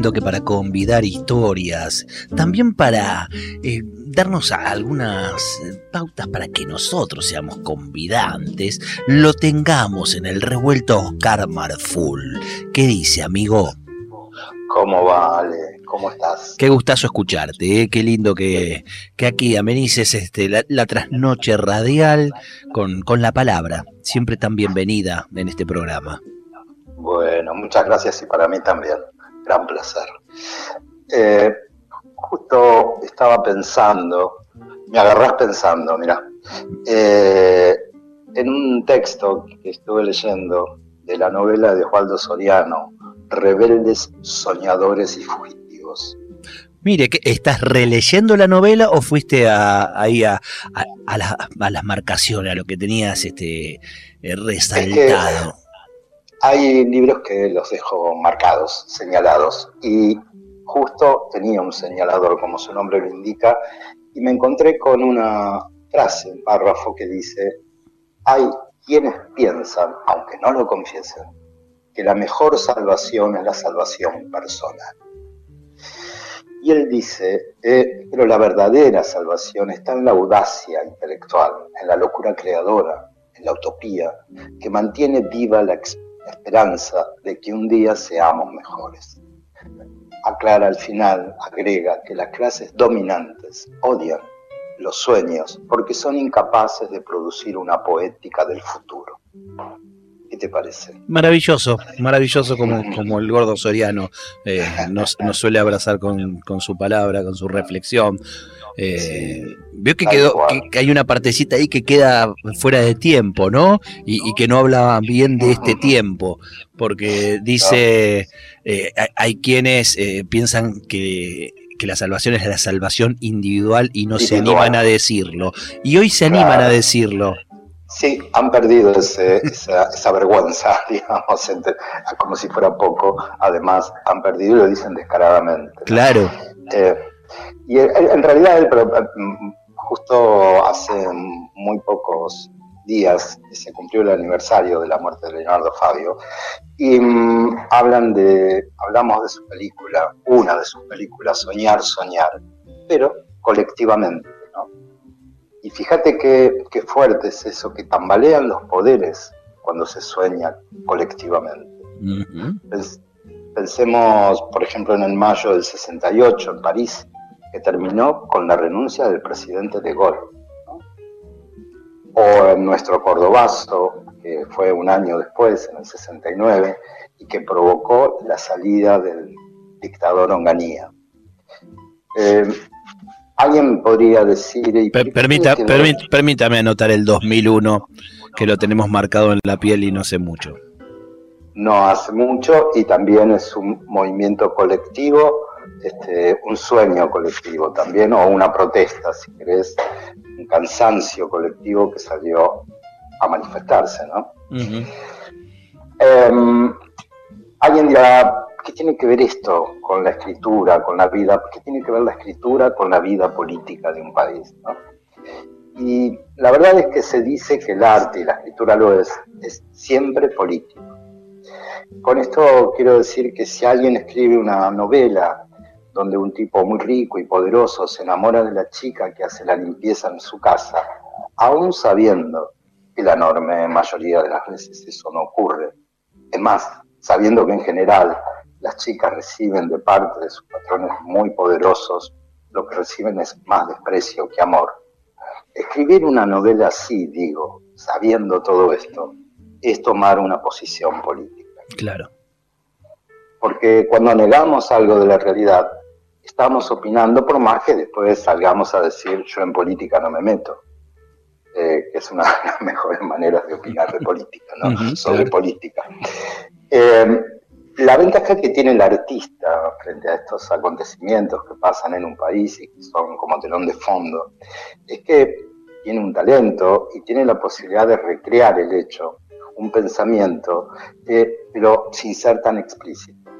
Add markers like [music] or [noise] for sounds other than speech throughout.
Lindo que para convidar historias, también para eh, darnos algunas pautas para que nosotros seamos convidantes, lo tengamos en el revuelto Oscar Marful. ¿Qué dice, amigo? ¿Cómo va, Ale? ¿Cómo estás? Qué gustazo escucharte, ¿eh? qué lindo que, que aquí amenices este, la, la trasnoche radial con, con la palabra. Siempre tan bienvenida en este programa. Bueno, muchas gracias y para mí también. Gran placer. Eh, justo estaba pensando, me agarrás pensando, mira, eh, en un texto que estuve leyendo de la novela de Osvaldo Soriano, Rebeldes, Soñadores y Fugitivos. Mire, ¿estás releyendo la novela o fuiste a, ahí a, a, a, la- a las marcaciones, a lo que tenías este, eh, resaltado? Hay libros que los dejo marcados, señalados, y justo tenía un señalador, como su nombre lo indica, y me encontré con una frase, un párrafo que dice, hay quienes piensan, aunque no lo confiesen, que la mejor salvación es la salvación personal. Y él dice, eh, pero la verdadera salvación está en la audacia intelectual, en la locura creadora, en la utopía, que mantiene viva la esperanza de que un día seamos mejores. Aclara al final, agrega que las clases dominantes odian los sueños porque son incapaces de producir una poética del futuro. ¿Qué te parece? Maravilloso, maravilloso como, como el gordo Soriano eh, nos, nos suele abrazar con, con su palabra, con su reflexión. Eh, veo que quedó, que, hay una partecita ahí que queda fuera de tiempo, ¿no? Y, y que no hablaba bien de este tiempo, porque dice, eh, hay, quienes eh, piensan que, que la salvación es la salvación individual y no se animan a decirlo. Y hoy se animan Claro. a decirlo. Sí, han perdido ese- esa, esa vergüenza, [laughs] digamos, entre- como si fuera poco. Además, han perdido y lo dicen descaradamente. ¿no? Claro. Eh, y en, realidad, él, pero, mm, justo hace muy pocos días se cumplió el aniversario de la muerte de Leonardo Fabio y mm, hablan de, hablamos de su película, una de sus películas, Soñar, Soñar, pero colectivamente. Y fíjate qué, qué fuerte es eso, que tambalean los poderes cuando se sueña colectivamente. Pensemos, por ejemplo, en el mayo del 68 en París, que terminó con la renuncia del presidente de Gaulle. ¿no? O en nuestro Cordobazo, que fue un año después, en el 69, y que provocó la salida del dictador Onganía. Eh, Alguien podría decir... ¿y Per- permita- permí- permítame anotar el 2001, que lo tenemos marcado en la piel y no sé mucho. no hace mucho y también es un movimiento colectivo, este, un sueño colectivo también, o una protesta, si querés, un cansancio colectivo que salió a manifestarse, ¿no? Eh, alguien dirá, ¿qué tiene que ver esto con la escritura, con la vida? ¿Qué tiene que ver la escritura con la vida política de un país? Y la verdad es que se dice que el arte y la escritura lo es, es siempre político. Con esto quiero decir que si alguien escribe una novela donde un tipo muy rico y poderoso se enamora de la chica que hace la limpieza en su casa, aún sabiendo que la enorme mayoría de las veces eso no ocurre, es más, sabiendo que en general las chicas reciben de parte de sus patrones muy poderosos, lo que reciben es más desprecio que amor. Escribir una novela así, digo, sabiendo todo esto, es tomar una posición política. Claro. Porque cuando negamos algo de la realidad, estamos opinando por más que después salgamos a decir yo en política no me meto. eh, que es una [laughs] de las mejores maneras de opinar de política, ¿no? Sobre política. Eh, la ventaja que tiene el artista frente a estos acontecimientos que pasan en un país y que son como telón de fondo, es que tiene un talento y tiene la posibilidad de recrear el hecho, un pensamiento, eh, pero sin ser tan explícito.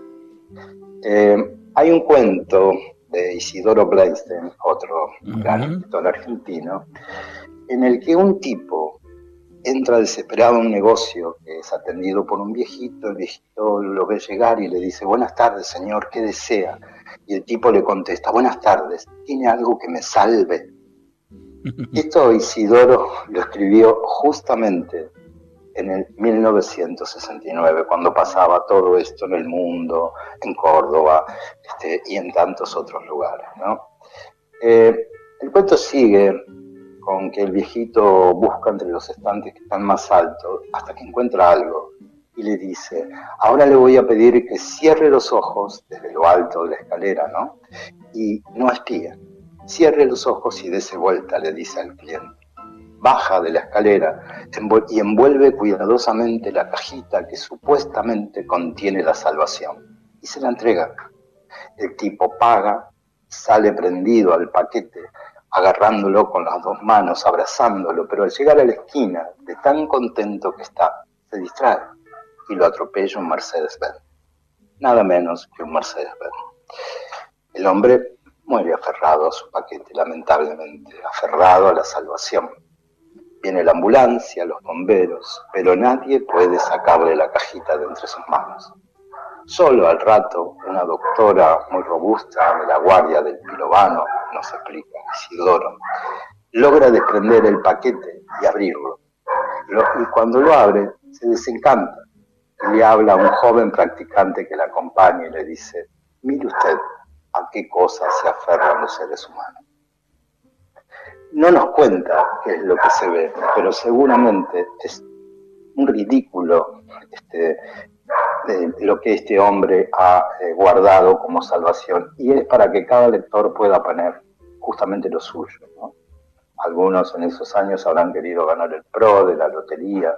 hay un cuento de Isidoro Bleinstein, otro gran escritor argentino, en el que un tipo entra desesperado a un negocio que es atendido por un viejito, el viejito lo ve llegar y le dice, buenas tardes señor, ¿qué desea? Y el tipo le contesta, buenas tardes, ¿tiene algo que me salve? [laughs] Esto Isidoro lo escribió justamente en el 1969, cuando pasaba todo esto en el mundo, en Córdoba este, y en tantos otros lugares. Eh, el cuento sigue que el viejito busca entre los estantes que están más altos hasta que encuentra algo y le dice, ahora le voy a pedir que cierre los ojos desde lo alto de la escalera, ¿no? Y no espíe. Cierre los ojos y dése vuelta, le dice al cliente baja de la escalera y envuelve cuidadosamente la cajita que supuestamente contiene la salvación y se la entrega. El tipo paga, sale prendido al paquete, agarrándolo con las dos manos, abrazándolo, pero al llegar a la esquina, de tan contento que está, se distrae y lo atropella un Mercedes-Benz. Nada menos que un Mercedes-Benz. El hombre muere aferrado a su paquete, lamentablemente, aferrado a la salvación. Viene la ambulancia, los bomberos, pero nadie puede sacarle la cajita de entre sus manos. Solo al rato, una doctora muy robusta de la guardia del Pirovano, nos explica Isidoro, logra desprender el paquete y abrirlo. y cuando lo abre, se desencanta y le habla a un joven practicante que la acompaña y le dice, mire usted a qué cosas se aferran los seres humanos no nos cuenta qué es lo que se ve, pero seguramente es un ridículo este, lo que este hombre ha eh, guardado como salvación y es para que cada lector pueda poner justamente lo suyo. Algunos en esos años habrán querido ganar el PRO de la lotería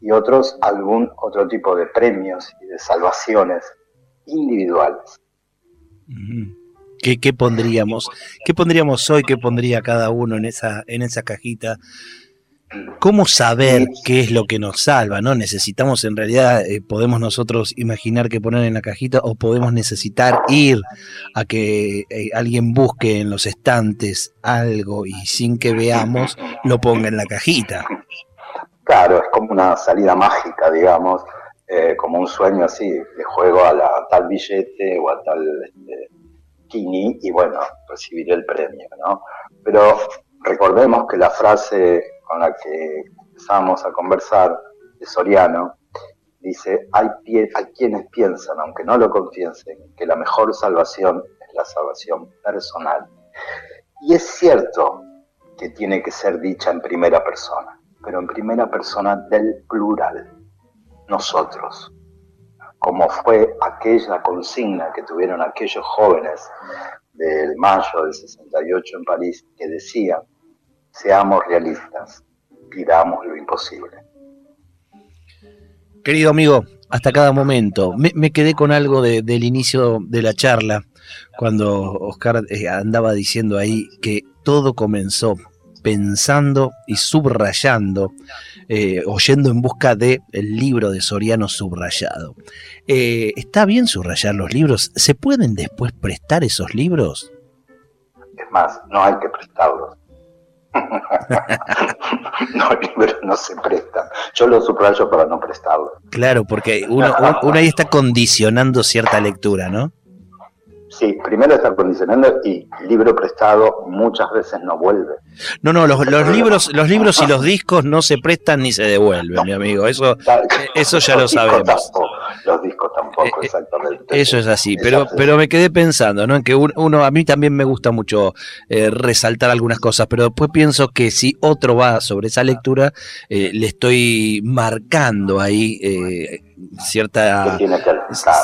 y otros algún otro tipo de premios y de salvaciones individuales. ¿Qué, pondríamos? ¿Qué pondríamos hoy? ¿Qué pondría cada uno en esa, en esa cajita? ¿Cómo saber qué es lo que nos salva? ¿no? Necesitamos en realidad, eh, podemos nosotros imaginar qué poner en la cajita o podemos necesitar ir a que eh, alguien busque en los estantes algo y sin que veamos lo ponga en la cajita. Claro, es como una salida mágica, digamos, eh, como un sueño así, de juego a la tal billete o a tal este, y bueno, recibiré el premio, ¿no? Pero recordemos que la frase con la que empezamos a conversar de Soriano dice, hay, hay quienes piensan, aunque no lo confiesen, que la mejor salvación es la salvación personal. Y es cierto que tiene que ser dicha en primera persona, pero en primera persona del plural, nosotros como fue aquella consigna que tuvieron aquellos jóvenes del mayo del 68 en París, que decían, seamos realistas, pidamos lo imposible. Querido amigo, hasta cada momento. Me, quedé con algo del inicio de la charla, cuando Oscar eh, andaba diciendo ahí que todo comenzó pensando y subrayando, eh, oyendo en busca del el libro de Soriano subrayado. Eh, ¿Está bien subrayar los libros? ¿Se pueden después prestar esos libros? Es más, no hay que prestarlos. [laughs] no, libros no se prestan. Yo los subrayo para no prestarlos. Claro, porque [laughs] uno ahí está condicionando cierta lectura, ¿no? Sí, primero está condicionando y libro prestado muchas veces no vuelve. No, no, los, libros, los libros y los discos no se prestan ni se devuelven, mi amigo. Eso, [laughs] eso ya lo sabemos. Los discos tampoco, eh, eh, exactamente. Eso es así, pero, pero me quedé pensando, ¿no? En que uno, a mí también me gusta mucho eh, resaltar algunas cosas, pero después pienso que si otro va sobre esa lectura, le estoy marcando ahí cierta,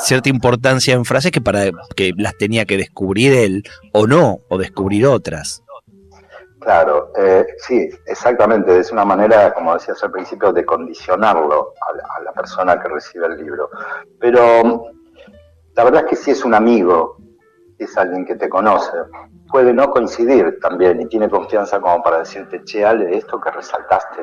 cierta importancia en frases que para que las tenía que descubrir él o no, o descubrir otras. Claro, eh, sí, exactamente. Es una manera, como decías al principio, de condicionarlo a la, persona que recibe el libro. Pero la verdad es que si es un amigo, es alguien que te conoce, puede no coincidir también y tiene confianza como para decirte, che, Ale, esto que resaltaste,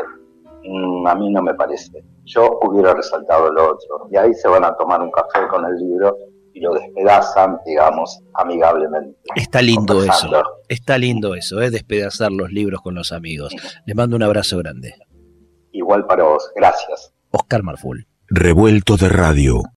mm, a mí no me parece. Yo hubiera resaltado lo otro. Y ahí se van a tomar un café con el libro y lo despedazan, digamos, amigablemente. Está lindo eso, está lindo eso, ¿eh? despedazar los libros con los amigos. Les mando un abrazo grande. Igual para vos, gracias. Oscar Marful. Revuelto de radio.